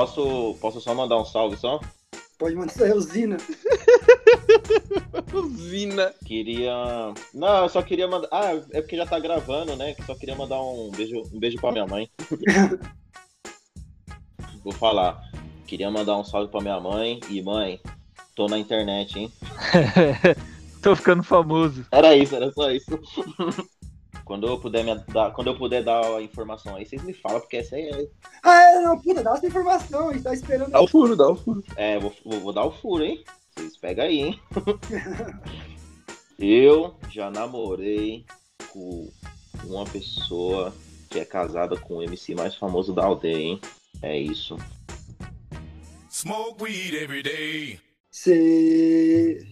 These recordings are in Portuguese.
posso, posso só mandar um salve só? Pode mandar aí, usina. Usina. Queria. Não, eu só queria mandar. Ah, é porque já tá gravando, né? Só queria mandar um beijo, um beijo pra minha mãe. Vou falar. Queria mandar um salve pra minha mãe. E mãe, tô na internet, hein? Tô ficando famoso. Era isso, era só isso. Quando eu puder me dar, quando eu puder dar a informação aí, vocês me falam, porque essa aí é. Ah, é, não, puta, dá essa informação, a gente tá esperando. Dá o furo, dá o furo. É, vou, vou, vou dar o furo, hein? Vocês pegam aí, hein? eu já namorei com uma pessoa que é casada com o MC mais famoso da aldeia, hein? É isso. Smoke weed every day.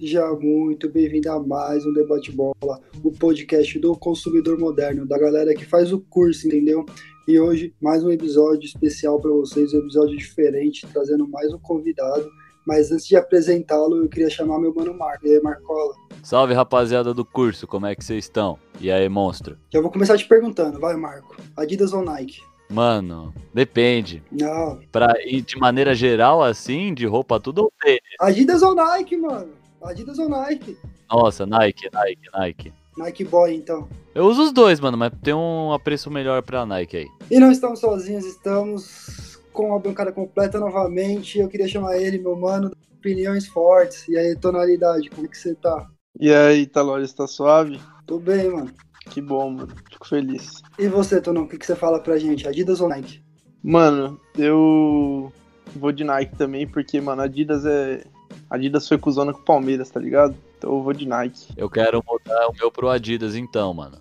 Seja muito bem-vindo a mais um Debate Bola, o podcast do consumidor moderno, da galera que faz o curso, entendeu? E hoje, mais um episódio especial para vocês, um episódio diferente, trazendo mais um convidado. Mas antes de apresentá-lo, eu queria chamar meu mano Marco. E aí, Marcola? Salve rapaziada do curso, como é que vocês estão? E aí, monstro? Já vou começar te perguntando, vai, Marco. Adidas ou Nike? Mano, depende. Não. Pra ir de maneira geral, assim, de roupa tudo ou tênis? Adidas ou Nike, mano? Adidas ou Nike? Nossa, Nike, Nike, Nike. Nike Boy, então. Eu uso os dois, mano, mas tem um apreço melhor pra Nike aí. E não estamos sozinhos, estamos com a bancada completa novamente. Eu queria chamar ele, meu mano, opiniões fortes. E aí, tonalidade, como é que você tá? E aí, Talores, tá suave? Tô bem, mano. Que bom, mano. Fico feliz. E você, Tonão, o que, que você fala pra gente? Adidas ou Nike? Mano, eu vou de Nike também, porque, mano, Adidas é. Adidas foi cuzona com o Palmeiras, tá ligado? Então eu vou de Nike. Eu quero mudar o meu pro Adidas então, mano.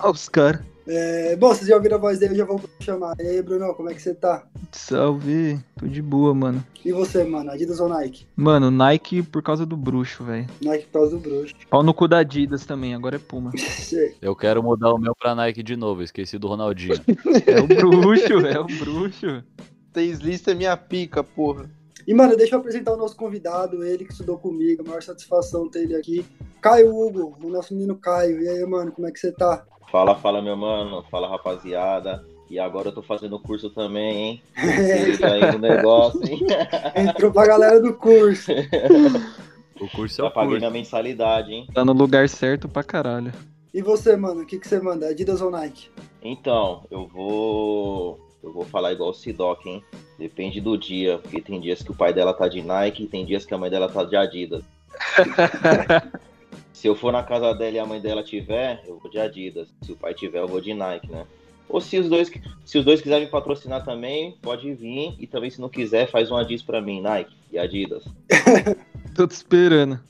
Ó, os caras. É, bom, vocês já ouviram a voz dele, eu já vou chamar. E aí, Bruno, como é que você tá? Salve. Tô de boa, mano. E você, mano? Adidas ou Nike? Mano, Nike por causa do bruxo, velho. Nike por causa do bruxo. Pau no cu da Adidas também, agora é Puma. Eu quero mudar o meu pra Nike de novo, esqueci do Ronaldinho. É o bruxo, é o bruxo. Taylist é minha pica, porra. E, mano, deixa eu apresentar o nosso convidado, ele que estudou comigo, a maior satisfação ter ele aqui. Caio Hugo, o nosso menino Caio. E aí, mano, como é que você tá? Fala, fala, meu mano. Fala, rapaziada. E agora eu tô fazendo curso também, hein? É, aí no negócio, hein? entrou pra galera do curso. O curso é Já o paguei curso. minha mensalidade, hein? Tá no lugar certo pra caralho. E você, mano, o que, que você manda? Adidas ou Nike? Então, eu vou. Eu vou falar igual o Sidoc, hein? Depende do dia, porque tem dias que o pai dela tá de Nike e tem dias que a mãe dela tá de Adidas. Se eu for na casa dela e a mãe dela tiver, eu vou de Adidas. Se o pai tiver, eu vou de Nike, né? Ou se os dois, se os dois quiserem me patrocinar também, pode vir. E também, se não quiser, faz um Adidas pra mim, Nike e Adidas. Tô te esperando.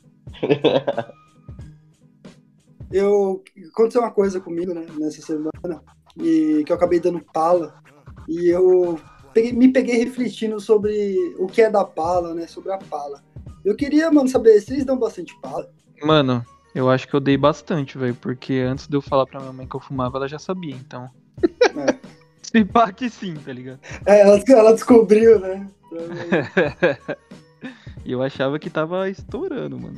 Eu. Aconteceu uma coisa comigo, né, nessa semana, e que eu acabei dando pala. E eu peguei- me peguei refletindo sobre o que é da pala, né? Sobre a pala. Eu queria, mano, saber, vocês dão bastante pala? Mano, eu acho que eu dei bastante, velho. Porque antes de eu falar pra minha mãe que eu fumava, ela já sabia, então. É. Se pá que sim, tá ligado? É, ela, ela descobriu, né? E eu achava que tava estourando, mano.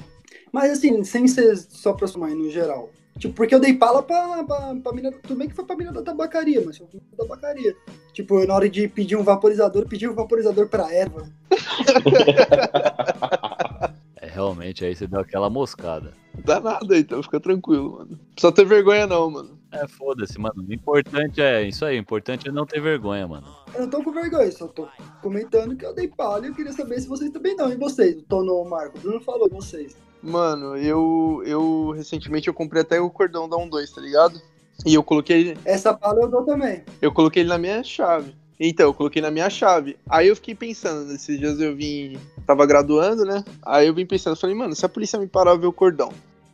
Mas assim, sem ser só pra sua mãe, no geral. Tipo, porque eu dei pala pra, pra, pra mina. Tudo bem que foi pra mina da tabacaria, mas foi da tabacaria. Tipo, na hora de pedir um vaporizador, eu pedi um vaporizador pra erva. É, realmente, aí você deu aquela moscada. Dá nada, então fica tranquilo, mano. Não precisa ter vergonha, não, mano. É, foda-se, mano. O importante é isso aí, o importante é não ter vergonha, mano. Eu não tô com vergonha, só tô comentando que eu dei pala e eu queria saber se vocês também não. E vocês? O Tono, o Marco, o Bruno falou, vocês. Mano, eu, eu recentemente eu comprei até o cordão da 1-2, tá ligado? E eu coloquei, Essa pala eu dou também. eu coloquei ele na minha chave. Então, eu coloquei na minha chave. Aí eu fiquei pensando, nesses dias eu vim. Tava graduando, né? Aí eu vim pensando, falei, mano, se a polícia me parar ver o cordão.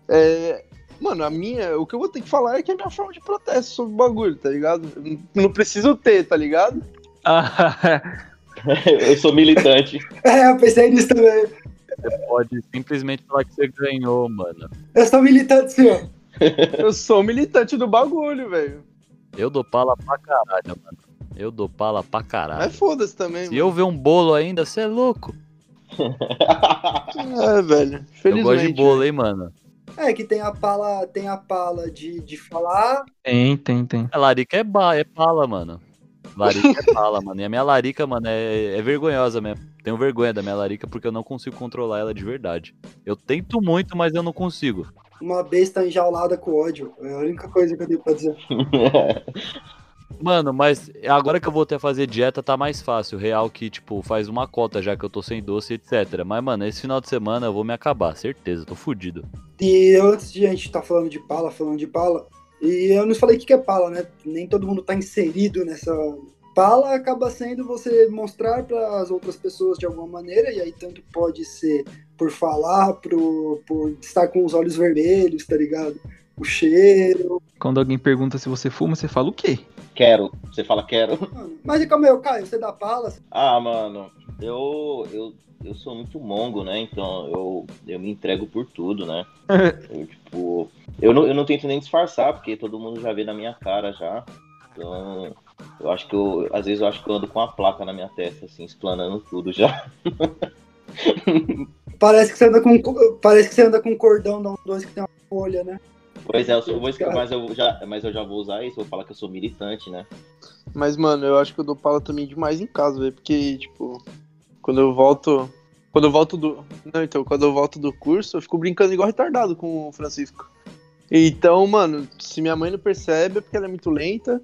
É. Mano, a minha. O que eu vou ter que falar é que é a minha forma de protesto sobre o bagulho, tá ligado? Eu Não não preciso ter, tá ligado? eu sou militante. É, eu pensei nisso também. Você pode simplesmente falar que você ganhou, mano. Eu sou militante, senhor. Eu sou militante do bagulho, velho. Eu dou pala pra caralho, mano. Eu dou pala pra caralho. Mas foda-se também, Se eu ver um bolo ainda, você é louco. mano. É, velho. Eu Felizmente. gosto de bolo, hein, mano. É que tem a pala, tem a pala de, de falar. Tem, tem, tem. A larica é, ba é pala, mano. Larica é bala, mano. E a minha larica, mano, é, é vergonhosa mesmo. Tenho vergonha da minha larica porque eu não consigo controlar ela de verdade. Eu tento muito, mas eu não consigo. Uma besta enjaulada com ódio. É a única coisa que eu tenho pra dizer. Mano, mas agora que eu voltei a fazer dieta, tá mais fácil. Real que, tipo, faz uma cota já que eu tô sem doce, etc. Mas, mano, esse final de semana eu vou me acabar, certeza, tô fudido. E antes de a gente estar falando de pala, falando de pala, e eu não falei o que é pala, né? Nem todo mundo tá inserido nessa. Pala acaba sendo você mostrar para as outras pessoas de alguma maneira, e aí tanto pode ser por falar, por, por estar com os olhos vermelhos, tá ligado? O cheiro. Quando alguém pergunta se você fuma, você fala o quê? Quero. Você fala quero. Mano, Mas e como é o Caio? Você dá pala? Ah, mano, eu, eu, eu sou muito mongo, né? Então eu, eu me entrego por tudo, né? Eu, tipo, eu não, eu não tento nem disfarçar, porque todo mundo já vê na minha cara já. Então, eu acho que eu, às vezes eu acho que eu ando com uma placa na minha testa, assim, explanando tudo já. Parece que você anda com, parece que você anda com um cordão da 2 que tem uma folha, né? Pois é, eu sou, mas, eu já, mas eu já vou usar isso, vou falar que eu sou militante, né? Mas, mano, eu acho que eu dou pala também demais em casa, velho. Porque, tipo, quando eu volto. Quando eu volto do. Não, então, quando eu volto do curso, eu fico brincando igual retardado com o Francisco. Então, mano, se minha mãe não percebe é porque ela é muito lenta.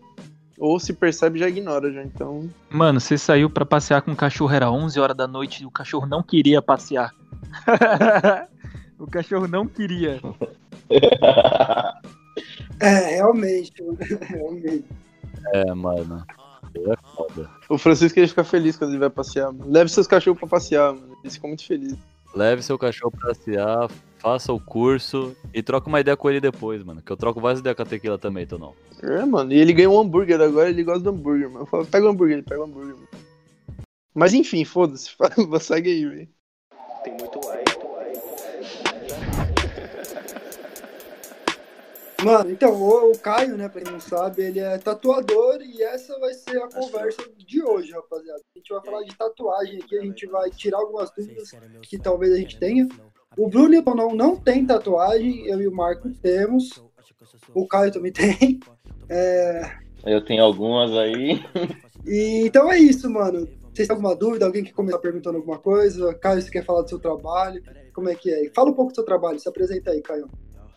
Ou se percebe, já ignora, já. Então. Mano, você saiu pra passear com o cachorro, era 11 horas da noite e o cachorro não queria passear. o cachorro não queria. É, realmente, mano. Realmente. É, mano. É foda. O Francisco ele fica feliz quando ele vai passear, mano. Leve seus cachorros pra passear, mano. Eles ficam muito felizes. Leve seu cachorro pra passear, faça o curso e troca uma ideia com ele depois, mano. Que eu troco várias ideias com a tequila também, então não. É, mano. E ele ganhou um hambúrguer agora, ele gosta do hambúrguer, mano. Eu falo, pega o hambúrguer, ele pega o hambúrguer, mano. Mas enfim, foda-se. Segue aí, velho. Mano, então, o, o Caio, né, pra quem não sabe, ele é tatuador e essa vai ser a conversa de hoje, rapaziada. A gente vai falar de tatuagem aqui, a gente vai tirar algumas dúvidas que talvez a gente tenha. O Bruno e o Tonão não tem tatuagem, eu e o Marco temos. O Caio também tem. É, Eu tenho algumas aí. E, então é isso, mano. Vocês têm alguma dúvida? Alguém quer começar perguntando alguma coisa? Caio, você quer falar do seu trabalho? Como é que é? Fala um pouco do seu trabalho, se apresenta aí, Caio.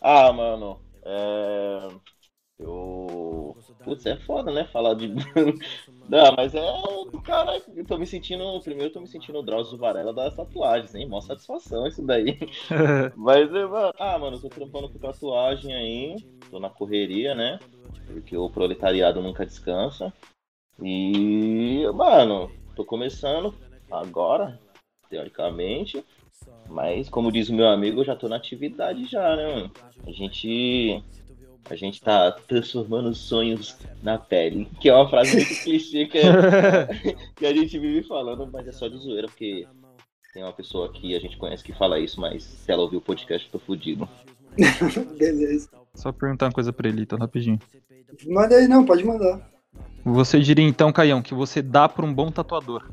Ah, mano, é. Eu. Putz, é foda, né? Falar de. Não, mas é. Cara, eu tô me sentindo. Primeiro, eu tô me sentindo o Drauzio Varela das tatuagens, hein? Mó satisfação isso daí. Mas, é, mano, ah, mano, eu tô trampando com tatuagem aí. Tô na correria, né? Porque o proletariado nunca descansa. E, mano, tô começando agora, teoricamente. Mas, como diz o meu amigo, eu já tô na atividade já, né, mano? A gente. A gente tá transformando sonhos na pele. Que é uma frase muito clichê que, é- que a gente vive falando, mas é só de zoeira, porque tem uma pessoa que a gente conhece que fala isso, mas se ela ouvir o podcast, eu tô fudido. Beleza. Só perguntar uma coisa pra ele, então, rapidinho. Manda aí, não, pode mandar. Você diria então, Caião, que você dá pra um bom tatuador.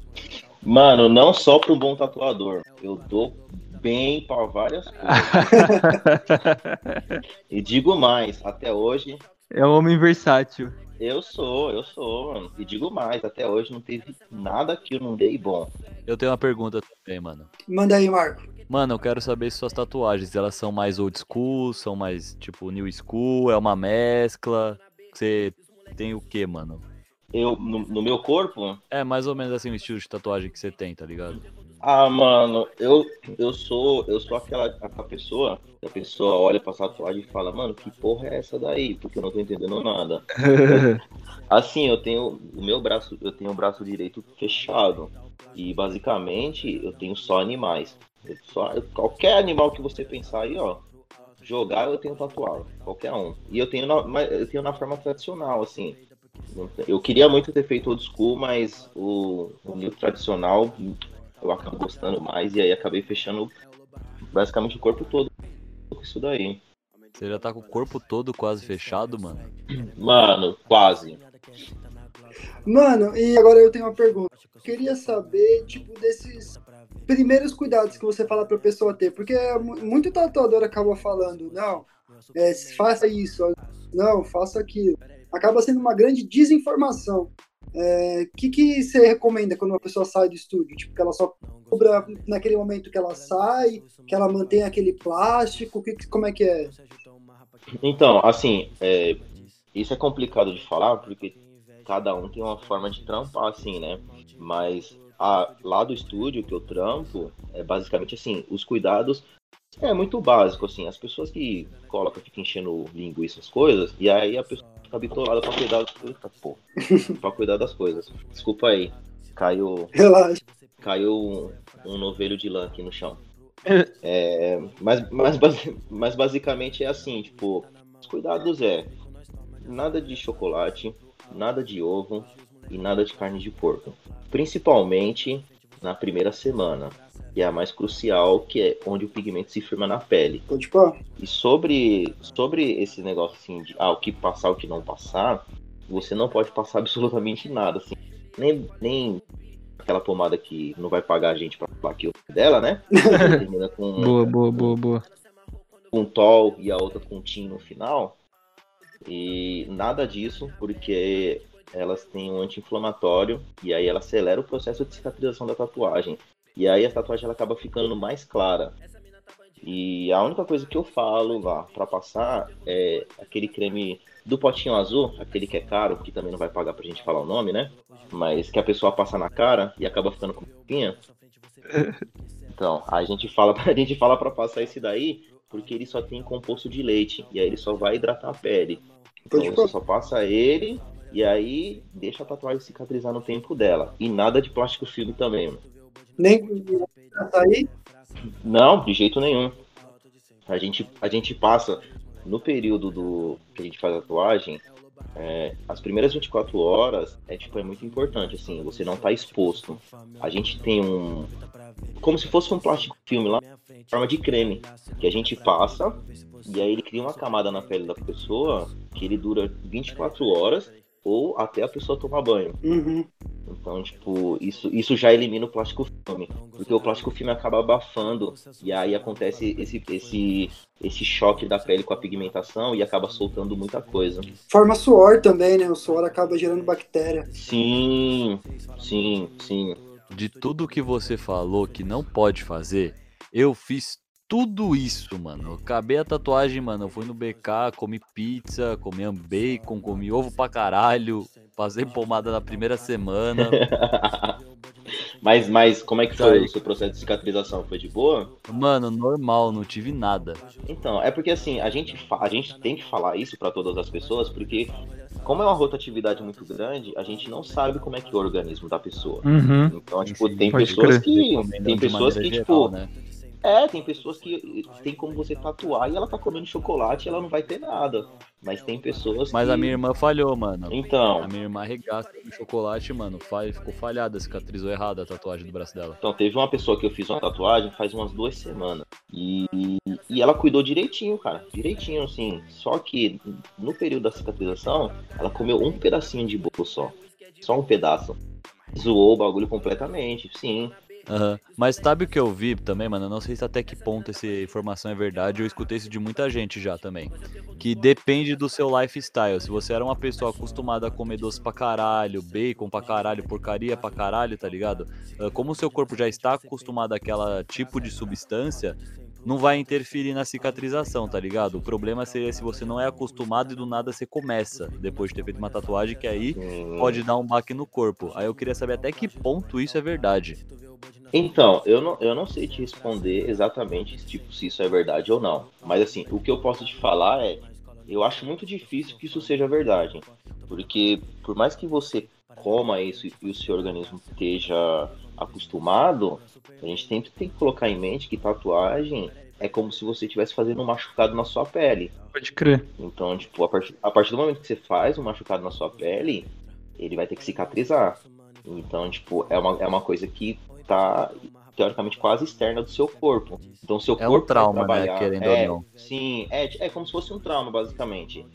Mano, não só pro bom tatuador. Eu dou bem para várias coisas. e digo mais, até hoje É um homem versátil. eu sou, eu sou, mano. E digo mais, até hoje não teve nada que eu não dei bom. Eu tenho uma pergunta também, mano. Manda aí, Marco. Mano, eu quero saber se suas tatuagens, elas são mais old school, são mais, tipo, new school, é uma mescla? Você tem o que, mano? Eu, no, no meu corpo, É mais ou menos assim o estilo de tatuagem que você tem, tá ligado? ah, mano, eu, eu sou, eu sou aquela, aquela pessoa, que a pessoa olha pra tatuagem e fala, mano, que porra é essa daí? Porque eu não tô entendendo nada. Assim, eu tenho o meu braço, eu tenho o braço direito fechado e basicamente eu tenho só animais. Eu só, qualquer animal que você pensar aí, ó, jogar eu tenho tatuado, qualquer um. E eu tenho na, eu tenho na forma tradicional, assim. Eu queria muito ter feito old school, mas o, o new tradicional eu acabo gostando mais e aí acabei fechando basicamente o corpo todo com isso daí. Você já tá com o corpo todo quase fechado, mano. Mano, quase. Mano, e agora eu tenho uma pergunta. Eu queria saber, tipo, desses primeiros cuidados que você fala pra pessoa ter. Porque mu- muito tatuador acaba falando, não, é, faça isso, não, faça aquilo. Acaba sendo uma grande desinformação. é, que, que você recomenda quando uma pessoa sai do estúdio? Tipo, que ela só cobra naquele momento que ela sai, que ela mantém aquele plástico, que, como é que é? Então, assim, é, isso é complicado de falar, porque cada um tem uma forma de trampar, assim, né? Mas a, lá do estúdio que eu trampo, é basicamente assim, os cuidados é muito básico, assim, as pessoas que colocam, ficam enchendo linguiça, as coisas, e aí a pessoa fica bitolada pra cuidar das coisas, pô, pra cuidar das coisas. Desculpa aí, caiu. Relaxa. Caiu um, um novelho de lã aqui no chão. É, mas, mas, mas basicamente é assim, tipo, os cuidados é nada de chocolate, nada de ovo e nada de carne de porco. Principalmente na primeira semana, é a mais crucial, que é onde o pigmento se firma na pele. Pode pôr. E sobre, sobre esse negócio assim de ah, o que passar, o que não passar, você não pode passar absolutamente nada, assim. Nem, nem aquela pomada que não vai pagar a gente pra falar aqui dela, né? Termina com, Boa, boa, boa, boa. com tol e a outra com tin no final. E nada disso, porque elas têm um anti-inflamatório e aí ela acelera o processo de cicatrização da tatuagem. E aí a tatuagem ela acaba ficando mais clara. E a única coisa que eu falo lá pra passar é aquele creme do potinho azul, aquele que é caro, que também não vai pagar pra gente falar o nome, né? Mas que a pessoa passa na cara e acaba ficando com espinha. Então, a gente fala, a gente fala para passar esse daí, porque ele só tem composto de leite e aí ele só vai hidratar a pele. Então você só passa ele e aí deixa a tatuagem cicatrizar no tempo dela. E nada de plástico filme também. mano. Nem sair? Não, de jeito nenhum. A gente, a gente passa no período do que a gente faz a tatuagem, é, as primeiras 24 horas é tipo é muito importante assim, você não tá exposto. A gente tem um como se fosse um plástico filme lá, em forma de creme, que a gente passa e aí ele cria uma camada na pele da pessoa que ele dura 24 horas ou até a pessoa tomar banho. Uhum. Então, tipo, isso, isso já elimina o plástico filme. Porque o plástico filme acaba abafando. E aí acontece esse, esse, esse choque da pele com a pigmentação e acaba soltando muita coisa. Forma suor também, né? O suor acaba gerando bactéria. Sim, sim, sim. De tudo que você falou que não pode fazer, eu fiz tudo isso, mano. Eu acabei a tatuagem, mano. Eu fui no BK, comi pizza, comi bacon, comi ovo pra caralho. Passei pomada na primeira semana. mas, mas como é que foi o seu processo de cicatrização? Foi de boa? Mano, normal, não tive nada. Então, é porque assim, a gente, a gente tem que falar isso pra todas as pessoas, porque como é uma rotatividade muito grande, a gente não sabe como é que é o organismo da pessoa. Uhum. Então, tipo, Sim, tem pessoas crer. que. Tem pessoas que, maneira tipo. geral, né? É, tem pessoas que tem como você tatuar e ela tá comendo chocolate e ela não vai ter nada. Mas tem pessoas Mas que. a minha irmã falhou, mano. Então, A minha irmã arregaça com chocolate, mano. Ficou falhada, cicatrizou errado a tatuagem do braço dela. então, teve uma pessoa que eu fiz uma tatuagem faz umas duas semanas. E, e ela cuidou direitinho, cara. Direitinho, assim. Só que no período da cicatrização, ela comeu um pedacinho de bolo só. Só um pedaço. Zoou o bagulho completamente, sim. Aham. Mas sabe o que eu vi também, mano? Eu não sei se até que ponto essa informação é verdade. Eu escutei isso de muita gente já também. Que depende do seu lifestyle. Se você era uma pessoa acostumada a comer doce pra caralho, bacon pra caralho, porcaria pra caralho, tá ligado? Ah, Como o seu corpo já está acostumado àquela tipo de substância, não vai interferir na cicatrização, tá ligado? O problema seria se você não é acostumado e do nada você começa, depois de ter feito uma tatuagem, que aí Hum. pode dar um baque no corpo. Aí eu queria saber até que ponto isso é verdade. Então, eu não, eu não sei te responder exatamente tipo, se isso é verdade ou não. Mas assim, o que eu posso te falar é, eu acho muito difícil que isso seja verdade. Porque por mais que você coma isso e o seu organismo esteja acostumado, a gente sempre tem que colocar em mente que tatuagem é como se você estivesse fazendo um machucado na sua pele. Pode crer. Então, tipo, a partir, a partir do momento que você faz um machucado na sua pele, ele vai ter que cicatrizar. Então, tipo, é uma, é uma coisa que tá, teoricamente, quase externa do seu corpo. Então, seu É um corpo vai trauma, né, trabalhar. querendo é, ou não. Sim, é, é como se fosse um trauma, basicamente.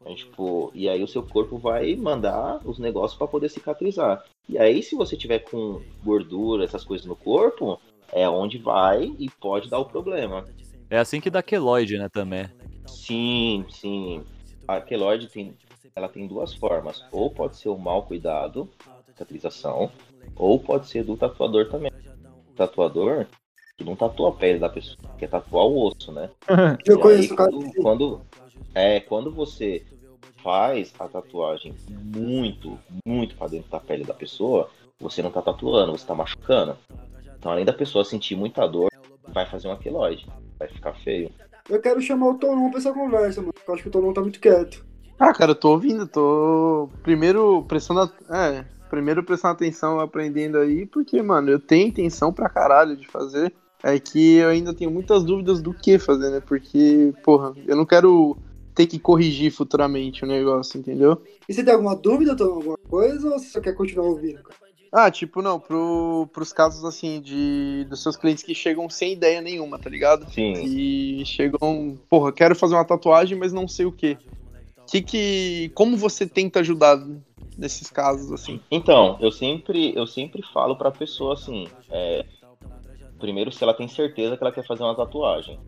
Então, tipo, e aí o seu corpo vai mandar os negócios para poder cicatrizar. E aí, se você tiver com gordura, essas coisas no corpo, é onde vai e pode dar o problema. É assim que dá queloide, né, também. Sim, sim. A queloide tem ela tem duas formas. Ou pode ser o mal cuidado, cicatrização, ou pode ser do tatuador também. O tatuador que não tatua a pele da pessoa, quer tatuar o osso, né? Eu E conheço quando, quando é quando você faz a tatuagem muito, muito para dentro da pele da pessoa, você não tá tatuando, você tá machucando. Então, além da pessoa sentir muita dor, vai fazer um aquilóide, vai ficar feio. Eu quero chamar o Tonon pra essa conversa, mano. porque Eu acho que o Tonon tá muito quieto. Ah, cara, eu tô ouvindo, tô primeiro prestando, a- é, primeiro prestando atenção, aprendendo aí, porque, mano, eu tenho intenção pra caralho de fazer. É que eu ainda tenho muitas dúvidas do que fazer, né? Porque, porra, eu não quero ter que corrigir futuramente o negócio, entendeu? E você tem alguma dúvida, Tonon? Alguma coisa? Ou você só quer continuar ouvindo? Ah, tipo, não, pro, pros casos assim de dos seus clientes que chegam sem ideia nenhuma, tá ligado? Sim. E chegam, porra, quero fazer uma tatuagem, mas não sei o que. Que que como você tenta ajudar nesses casos assim? Então, eu sempre, eu sempre falo pra pessoa assim, é, primeiro se ela tem certeza que ela quer fazer uma tatuagem.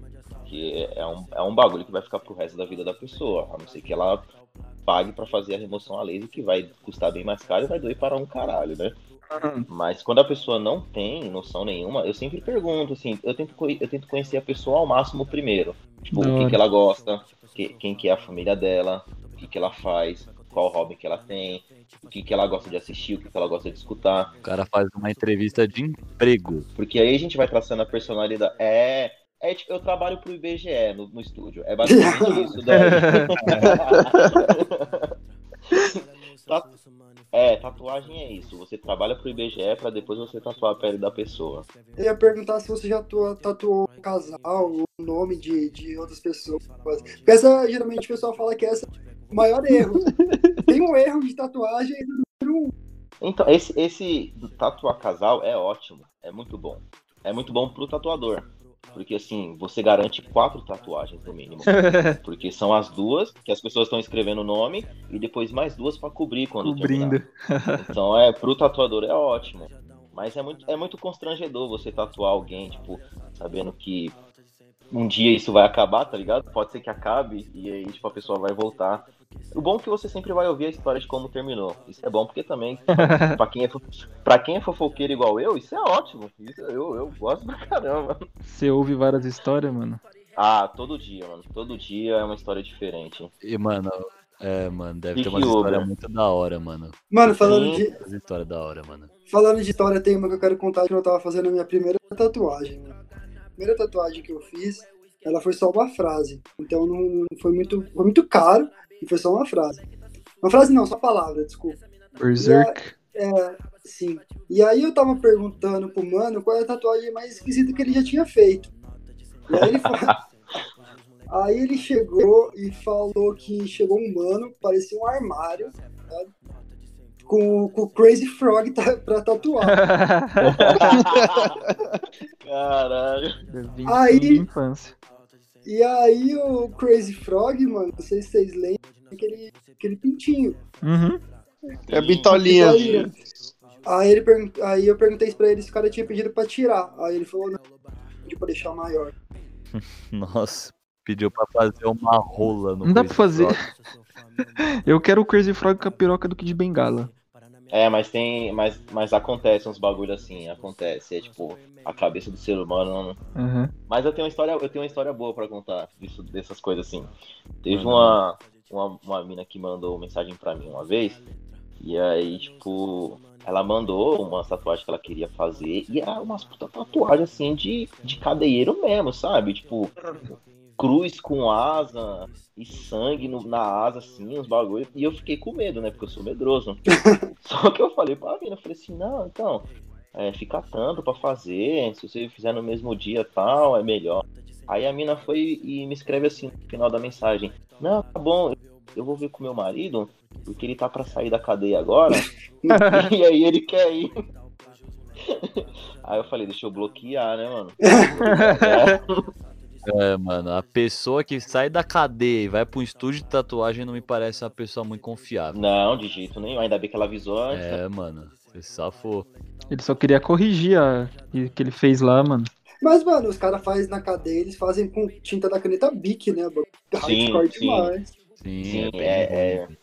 Que é um, é um bagulho que vai ficar pro resto da vida da pessoa. A não ser que ela pague pra fazer a remoção a laser, que vai custar bem mais caro e vai doer para um caralho, né? Mas quando a pessoa não tem noção nenhuma, eu sempre pergunto, assim, eu tento, eu tento conhecer a pessoa ao máximo primeiro. Tipo, o que, que ela gosta, que- quem que é a família dela, o que, que ela faz, qual hobby que ela tem, o que, que ela gosta de assistir, o que, que ela gosta de escutar. O cara faz uma entrevista de emprego. Porque aí a gente vai traçando a personalidade. É. É, tipo, eu trabalho pro IBGE no, no estúdio. É basicamente isso daí. Ta- É, tatuagem é isso. Você trabalha pro IBGE pra depois você tatuar a pele da pessoa. Eu ia perguntar se você já atua- tatuou um casal, o nome de, de outras pessoas. Porque essa, geralmente, o pessoal fala que essa o maior erro. Tem um erro de tatuagem Então, esse, esse do tatuar casal é ótimo. É muito bom. É muito bom pro tatuador. Porque assim, você garante quatro tatuagens no mínimo. Porque são as duas que as pessoas estão escrevendo o nome e depois mais duas pra cobrir quando Cobrindo. terminar. Então é pro tatuador é ótimo. Mas é muito, é muito constrangedor você tatuar alguém, tipo, sabendo que um dia isso vai acabar, tá ligado? Pode ser que acabe e aí tipo, a pessoa vai voltar. O bom é que você sempre vai ouvir a história de como terminou. Isso é bom porque também, pra quem é, pra quem é fofoqueiro igual eu, isso é ótimo. Isso eu, eu gosto pra caramba. Você ouve várias histórias, mano. Ah, todo dia, mano. Todo dia é uma história diferente. E, mano, é, mano, deve ter Fique uma história muito da hora, mano. Mano, falando Sim. de, Muitas histórias da hora, mano. falando de história, tem uma que eu quero contar que eu tava fazendo a minha primeira tatuagem. mano. A primeira tatuagem que eu fiz, ela foi só uma frase. Então não não foi muito, foi muito caro e foi só uma frase. Uma frase não, só palavra, desculpa. Berserk. É, sim. E aí eu tava perguntando pro mano qual é a tatuagem mais esquisita que ele já tinha feito. E aí ele falou. Aí ele chegou e falou que chegou um mano, parecia um armário, sabe? Com, com o Crazy Frog tá, pra tatuar. Caralho. Aí- de infância. E aí o Crazy Frog, mano, não sei se vocês lembram, aquele, aquele pintinho. Uhum. É bitolinha. Bitolinha. Aí, ele aí eu perguntei pra ele se o cara tinha pedido pra tirar. Aí ele falou, não, pediu pra deixar maior. Nossa, pediu pra fazer uma rola no Não dá pra Crazy fazer. Frog. Eu quero o Crazy Frog com a piroca do Kid Bengala. É, mas tem. Mas, mas acontece uns bagulho assim, acontece. É tipo, a cabeça do ser humano. Uhum. Mas eu tenho uma história, eu tenho uma história boa pra contar disso, dessas coisas assim. Teve uma, uma, uma mina que mandou mensagem pra mim uma vez. E aí, tipo, ela mandou uma tatuagem que ela queria fazer. E era umas puta tatuagem assim de, de cadeieiro mesmo, sabe? Tipo, cruz com asa e sangue no- na asa, assim, uns bagulho. E eu fiquei com medo, né? Porque eu sou medroso. Só que eu falei pra mina, eu falei assim, não, então, é, fica tanto pra fazer, se você fizer no mesmo dia e tal, é melhor. Aí a mina foi e me escreve assim no final da mensagem, não, tá bom, eu vou ver com meu marido, porque ele tá pra sair da cadeia agora, e aí ele quer ir. Aí eu falei, deixa eu bloquear, né, mano? É, mano, a pessoa que sai da cadeia e vai pra um estúdio de tatuagem não me parece uma pessoa muito confiável. Não, de jeito nenhum, ainda bem que ela avisou antes. né? É, mano, você safou. Ele só queria corrigir a o que ele fez lá, mano. Mas, mano, os caras fazem na cadeia, eles fazem com tinta da caneta Bic, né? Hardcore sim. demais. Sim, Sim, bem é- ruim.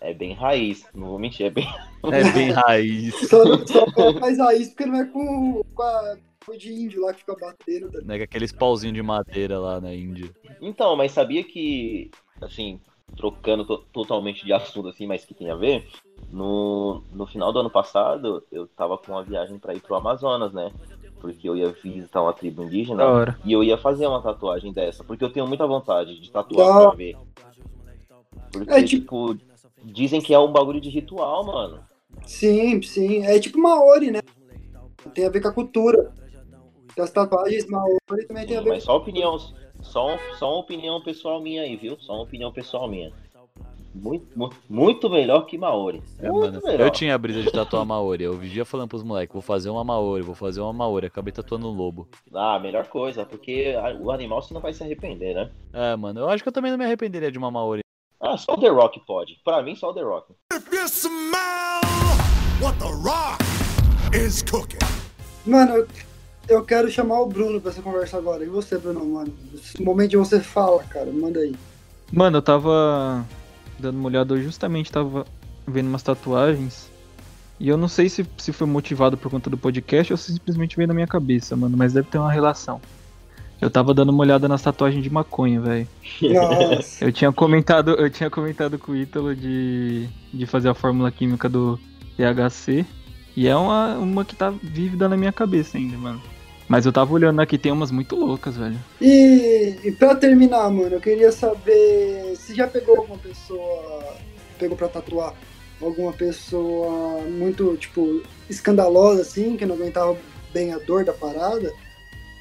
É bem raiz, não vou mentir, é bem. É bem raiz. Só, só não faz raiz porque não é com, com a com de índio lá que fica batendo. Tá? Né, aqueles pauzinhos de madeira lá na Índia. Então, mas sabia que, assim, trocando to totalmente de assunto, assim, mas que tem a ver, no, no final do ano passado, eu tava com uma viagem para ir pro Amazonas, né? Porque eu ia visitar uma tribo indígena e eu ia fazer uma tatuagem dessa, porque eu tenho muita vontade de tatuar pra ver. Porque, é, tipo... tipo, dizem que é um bagulho de ritual, mano. Sim, sim. É tipo Maori, né? Tem a ver com a cultura. Das tatuagens Maori também tem a ver Mas só opinião, só, só uma opinião pessoal minha aí, viu? Só uma opinião pessoal minha. Muito, muito, muito melhor que Maori. É, mano, eu tinha a brisa de tatuar Maori. Eu vivia falando pros moleques, vou fazer uma Maori, vou fazer uma Maori. Acabei tatuando um lobo. Ah, melhor coisa, porque o animal você não vai se arrepender, né? É, mano, eu acho que eu também não me arrependeria de uma Maori. Ah, só o The Rock pode. Pra mim, só o The Rock. If you smell what The Rock is cooking. Mano, eu quero chamar o Bruno pra essa conversa agora. E você, Bruno, mano? Esse momento de você fala, cara, manda aí. Mano, eu tava dando uma olhada, eu justamente tava vendo umas tatuagens. E eu não sei se, se foi motivado por conta do podcast ou se simplesmente veio na minha cabeça, mano, mas deve ter uma relação. Eu tava dando uma olhada nas tatuagens de maconha, velho. Eu tinha comentado, eu tinha comentado com o Ítalo de, de fazer a fórmula química do THC. E é uma, uma que tá vívida na minha cabeça ainda, mano. Mas eu tava olhando aqui, tem umas muito loucas, velho. E, e pra terminar, mano, eu queria saber se já pegou alguma pessoa. Pegou pra tatuar alguma pessoa muito, tipo, escandalosa, assim, que não aguentava bem a dor da parada.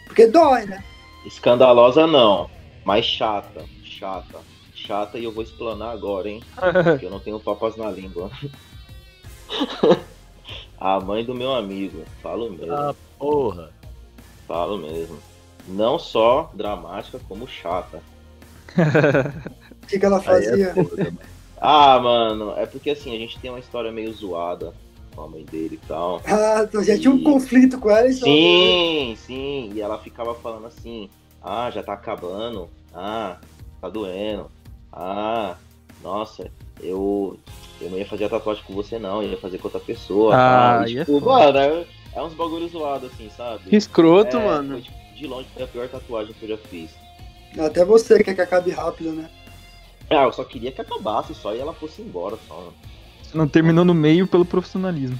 Porque dói, né? Escandalosa não, mas chata, chata, chata e eu vou explanar agora, hein? Porque eu não tenho papas na língua. A mãe do meu amigo, falo mesmo. Ah, porra. Falo mesmo. Não só dramática, como chata. O que, que ela é fazia? É ah, mano, é porque assim, a gente tem uma história meio zoada com a mãe dele e tal. Ah, então já e... tinha um conflito com ela, então. Sim, sim. E ela ficava falando assim, ah, já tá acabando. Ah, tá doendo. Ah, nossa, eu, eu não ia fazer a tatuagem com você, não, eu ia fazer com outra pessoa. Ah, tá? e, é tipo, é mano, é, uns bagulhos zoados, assim, sabe? Que escroto, é, mano. Foi, tipo, de longe foi a pior tatuagem que eu já fiz. Até você quer que acabe rápido, né? Ah, eu só queria que acabasse só e ela fosse embora só. Você não terminou no meio pelo profissionalismo.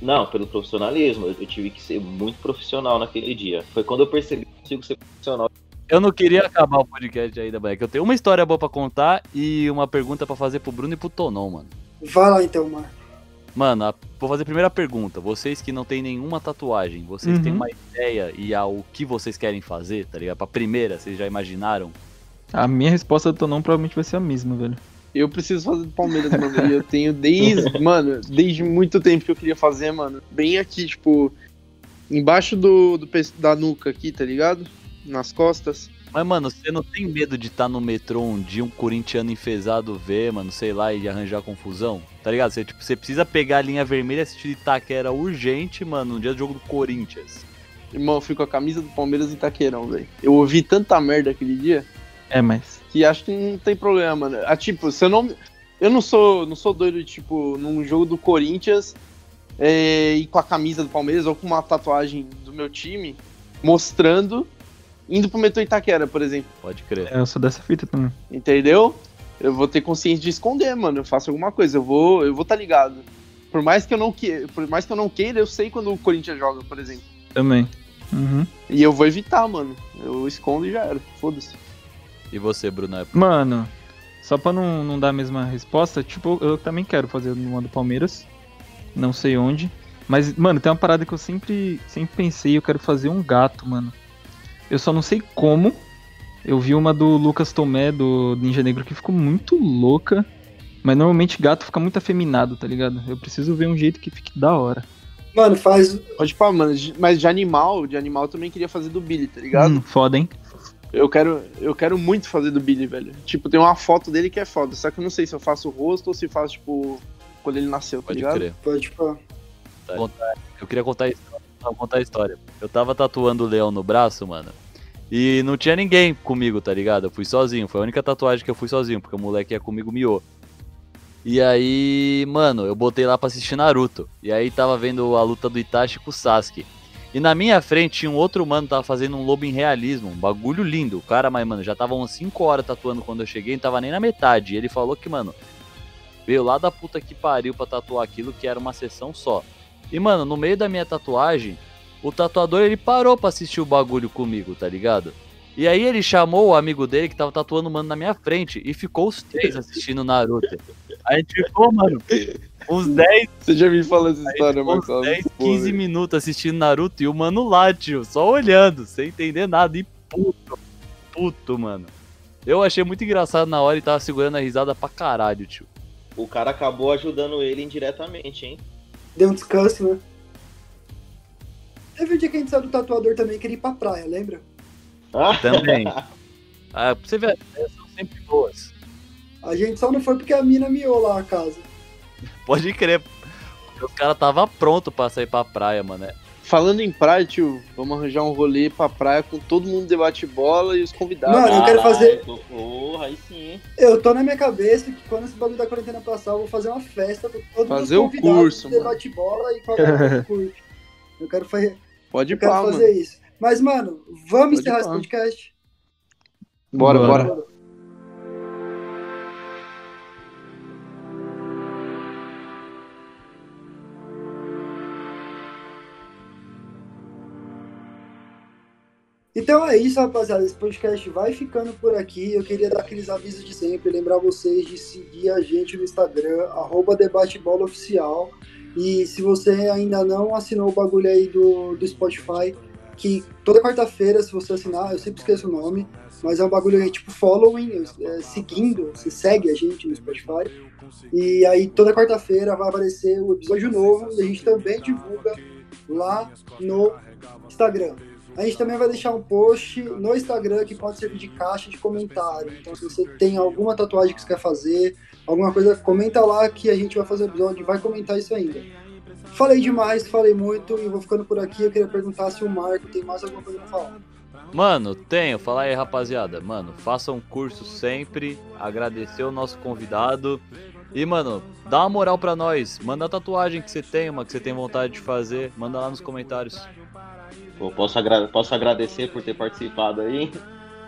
Não, pelo profissionalismo. Eu, eu tive que ser muito profissional naquele dia. Foi quando eu percebi que consigo ser profissional eu não queria acabar o podcast ainda, moleque. Eu tenho uma história boa pra contar e uma pergunta pra fazer pro Bruno e pro Tonon, mano. Vai lá então, mano. Mano, a, vou fazer a primeira pergunta. Vocês que não têm nenhuma tatuagem, vocês uhum. têm uma ideia e ao que vocês querem fazer, tá ligado? Pra primeira, vocês já imaginaram? A minha resposta do Tonon provavelmente vai ser a mesma, velho. Eu preciso fazer do Palmeiras, mano. E eu tenho desde, mano, desde muito tempo que eu queria fazer, mano. Bem aqui, tipo, embaixo do, do da nuca aqui, tá ligado? nas costas. Mas, mano, você não tem medo de estar tá no metrô um dia, um corintiano enfesado ver, mano, sei lá, e arranjar confusão? Tá ligado? Você, tipo, você precisa pegar a linha vermelha e assistir Itaquera urgente, mano, no dia do jogo do Corinthians. Irmão, eu fui com a camisa do Palmeiras em Itaquerão, velho. Eu ouvi tanta merda aquele dia. É, mas. Que acho que não tem problema, mano. Ah, tipo, se eu não. Eu não sou, não sou doido, tipo, num jogo do Corinthians é, e com a camisa do Palmeiras ou com uma tatuagem do meu time mostrando indo pro metrô Itaquera, por exemplo. Pode crer. É, eu sou dessa fita também. Entendeu? Eu vou ter consciência de esconder, mano. Eu faço alguma coisa, eu vou, eu vou tá ligado. Por mais que eu não que, por mais que eu não queira, eu sei quando o Corinthians joga, por exemplo. Também. Uhum. E eu vou evitar, mano. Eu escondo e já era. Foda-se. E você, Bruno? Mano, só pra não, não dar a mesma resposta, tipo, eu também quero fazer uma do Palmeiras. Não sei onde. Mas, mano, tem uma parada que eu sempre, sempre pensei, eu quero fazer um gato, mano. Eu só não sei como. Eu vi uma do Lucas Tomé, do Ninja Negro, que ficou muito louca. Mas normalmente gato fica muito afeminado, tá ligado? Eu preciso ver um jeito que fique da hora. Mano, faz. Pode falar, mano, mas de animal, de animal eu também queria fazer do Billy, tá ligado? Hum, foda, hein? Eu quero, eu quero muito fazer do Billy, velho. Tipo, tem uma foto dele que é foda, só que eu não sei se eu faço o rosto ou se faço, tipo, quando ele nasceu, tá Pode ligado? Crer. Pode falar. Eu queria contar contar a história. Eu tava tatuando o leão no braço, mano. E não tinha ninguém comigo, tá ligado? Eu fui sozinho. Foi a única tatuagem que eu fui sozinho, porque o moleque ia comigo miou. E aí, mano, eu botei lá pra assistir Naruto. E aí tava vendo a luta do Itachi com o Sasuke. E na minha frente tinha um outro mano tava fazendo um lobo em realismo, um bagulho lindo. O cara, mas, mano, já tava umas 5 horas tatuando quando eu cheguei, não tava nem na metade. E ele falou que, mano, veio lá da puta que pariu pra tatuar aquilo, que era uma sessão só. E, mano, no meio da minha tatuagem, o tatuador ele parou pra assistir o bagulho comigo, tá ligado? E aí ele chamou o amigo dele que tava tatuando o mano na minha frente e ficou os três assistindo Naruto. A gente ficou, mano, uns 10, Você já me falou essa história, ficou uns Marcelo. 10 Pô, 15 velho. minutos assistindo Naruto e o mano lá, tio, só olhando, sem entender nada. E puto, puto, mano. Eu achei muito engraçado na hora e tava segurando a risada pra caralho, tio. O cara acabou ajudando ele indiretamente, hein? Deu um descanso, né? Teve um dia que a gente saiu do tatuador também, queria ir pra praia, lembra? Ah, Também. ah, pra você ver, as são sempre boas. A gente só não foi porque a mina miou lá a casa. Pode crer. Porque os caras tava pronto pra sair pra praia, mano. Falando em praia, tio, vamos arranjar um rolê pra praia com todo mundo debate bola e os convidados. Mano, eu quero fazer- Porra, aí sim. Eu tô na minha cabeça que quando esse bagulho da quarentena passar, eu vou fazer uma festa com todos Fazer os o convidados curso, de debate bola e qualquer curte. Eu quero, fa- Pode ir quero pá, fazer mano. isso. Mas, mano, vamos Pode encerrar esse podcast? Bora, Bora. bora. Então é isso, rapaziada. Esse podcast vai ficando por aqui. Eu queria dar aqueles avisos de sempre, lembrar vocês de seguir a gente no Instagram, arroba Debatebola Oficial. E se você ainda não assinou o bagulho aí do, do Spotify, que toda quarta-feira, se você assinar, eu sempre esqueço o nome, mas é um bagulho aí, tipo following, é, seguindo, você segue a gente no Spotify. E aí toda quarta-feira vai aparecer o episódio novo e a gente também divulga lá no Instagram. A gente também vai deixar um post no Instagram que pode servir de caixa de comentário. Então, se você tem alguma tatuagem que você quer fazer, alguma coisa, comenta lá que a gente vai fazer o episódio e vai comentar isso ainda. Falei demais, falei muito e vou ficando por aqui. Eu queria perguntar se o Marco tem mais alguma coisa pra falar. Mano, tenho. Fala aí, rapaziada. Mano, façam curso sempre. Agradecer o nosso convidado. E, mano, dá uma moral pra nós. Manda a tatuagem que você tem, uma que você tem vontade de fazer. Manda lá nos comentários. Pô, posso, agra- posso agradecer por ter participado aí?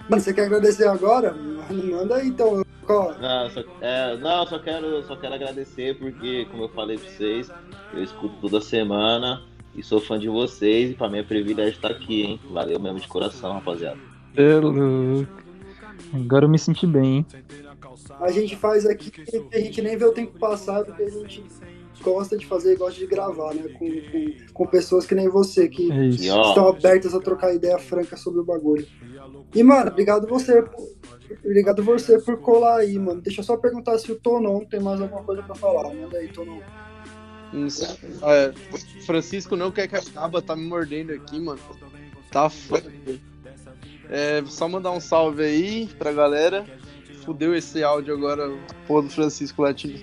Mano, você quer agradecer agora? Manda aí então. Não, só, é, não, só quero, só quero agradecer porque, como eu falei pra vocês, eu escuto toda semana e sou fã de vocês e pra mim é privilégio estar aqui, hein? Valeu mesmo de coração, rapaziada. É louco. Agora eu me senti bem, hein? A gente faz aqui a gente nem vê o tempo passar porque a gente gosta de fazer e gosta de gravar, né? Com, com, com pessoas que nem você, que É isso. Estão abertas a trocar ideia franca sobre o bagulho. E, mano, obrigado você por, obrigado você por colar aí, mano. Deixa eu só perguntar se o Tonon tem mais alguma coisa pra falar. Manda aí, Tonon. É, Francisco não quer que acaba, tá me mordendo aqui, mano. Tá foda. É, só mandar um salve aí pra galera. Fudeu esse áudio agora, pô, do Francisco Latino.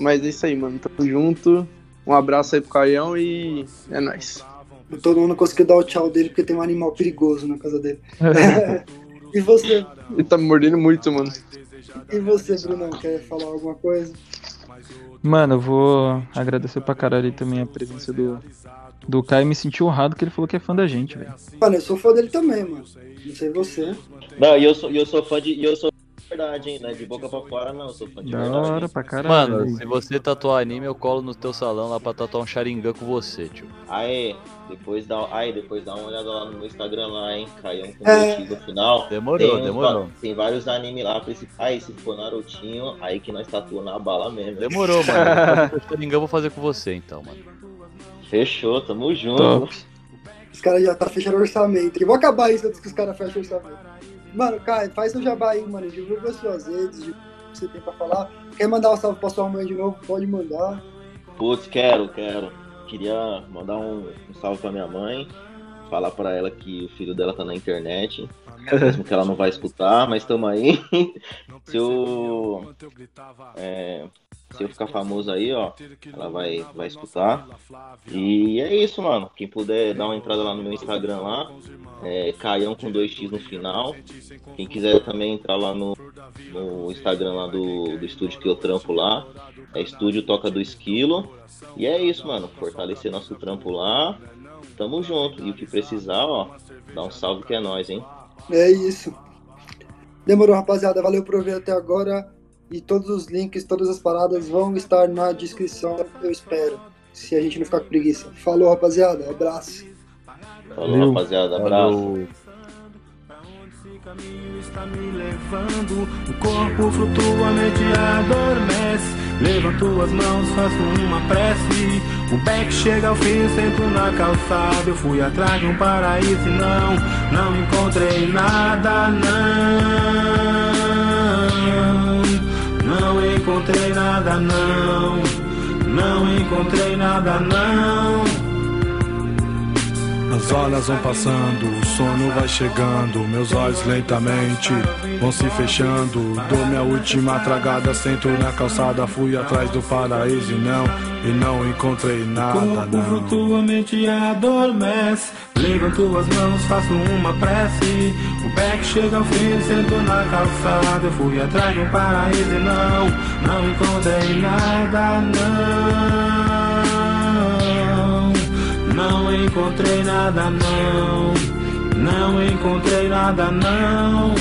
Mas é isso aí, mano. Tamo junto. Um abraço aí pro Caião e é nóis. O Tonon não conseguiu dar o tchau dele porque tem um animal perigoso na casa dele. e você, Ele tá me mordendo muito, mano. e você, Brunão, quer falar alguma coisa? Mano, eu vou agradecer pra caralho também a presença do, do Caio. Me senti honrado que ele falou que é fã da gente, velho. Mano, eu sou fã dele também, mano. Não sei você. não, e eu sou, e eu sou fã de. Eu sou de verdade, hein? Não é de boca pra fora, não. Eu sou fã de Da verdade. hora pra caralho. Mano, se você tatuar anime, eu colo no teu salão lá pra tatuar um Sharingan com você, tio. Aê, depois dá, aí, depois dá uma olhada lá no meu Instagram lá, hein? Caião com É. no final. Demorou, uns demorou. tem vários animes lá pra esse. Aí, se for Narutinho, aí que nós tatuamos na bala mesmo. Demorou, mano. Eu vou fazer o Sharingan, eu vou fazer com você então, mano. Fechou, tamo junto. Top. Os caras já tá fechando orçamento. E vou acabar isso antes que os caras fechem orçamento. Mano, Caio, faz seu jabá aí, mano. Divulga suas redes, divulga o que você tem pra falar. Quer mandar um salve pra sua mãe de novo? Pode mandar. Putz, quero, quero. Queria mandar um, um salve pra minha mãe. Falar pra ela que o filho dela tá na internet. Mesmo que ela não vai escutar, mas tamo aí. Se eu. É, Se eu ficar famoso aí, ó, ela vai, vai escutar. E é isso, mano. Quem puder dar uma entrada lá no meu Instagram lá, é Caião com 2x no final. Quem quiser também entrar lá no, no Instagram lá do, do estúdio que eu trampo lá. É Estúdio Toca do Esquilo. E é isso, mano. Fortalecer nosso trampo lá. Tamo junto. E o que precisar, ó, dá um salve que é nós, hein? É isso. Demorou, rapaziada. Valeu por ver até agora. E todos os links, todas as paradas vão estar na descrição, eu espero. Se a gente não ficar com preguiça. Falou, rapaziada. Abraço. Falou, Valeu. rapaziada. Abraço. Falou. caminho está me levando, o corpo flutua, mente adormece. Levanto as mãos, faço uma prece. O beck chega ao fim, sento na calçada. Eu fui atrás de um paraíso e não, não encontrei nada, não. Encontrei nada, não. Não encontrei nada, não. As horas vão passando, o sono vai chegando, meus olhos lentamente vão se fechando. Dou minha última tragada, sento na calçada, fui atrás do paraíso e não, e não encontrei nada. Corpo flutua, mente adormece. Levanto as mãos, faço uma prece. O back chega ao fim, sento na calçada. Eu fui atrás do paraíso e não, não encontrei nada, não. Não encontrei nada, não. Não encontrei nada, não.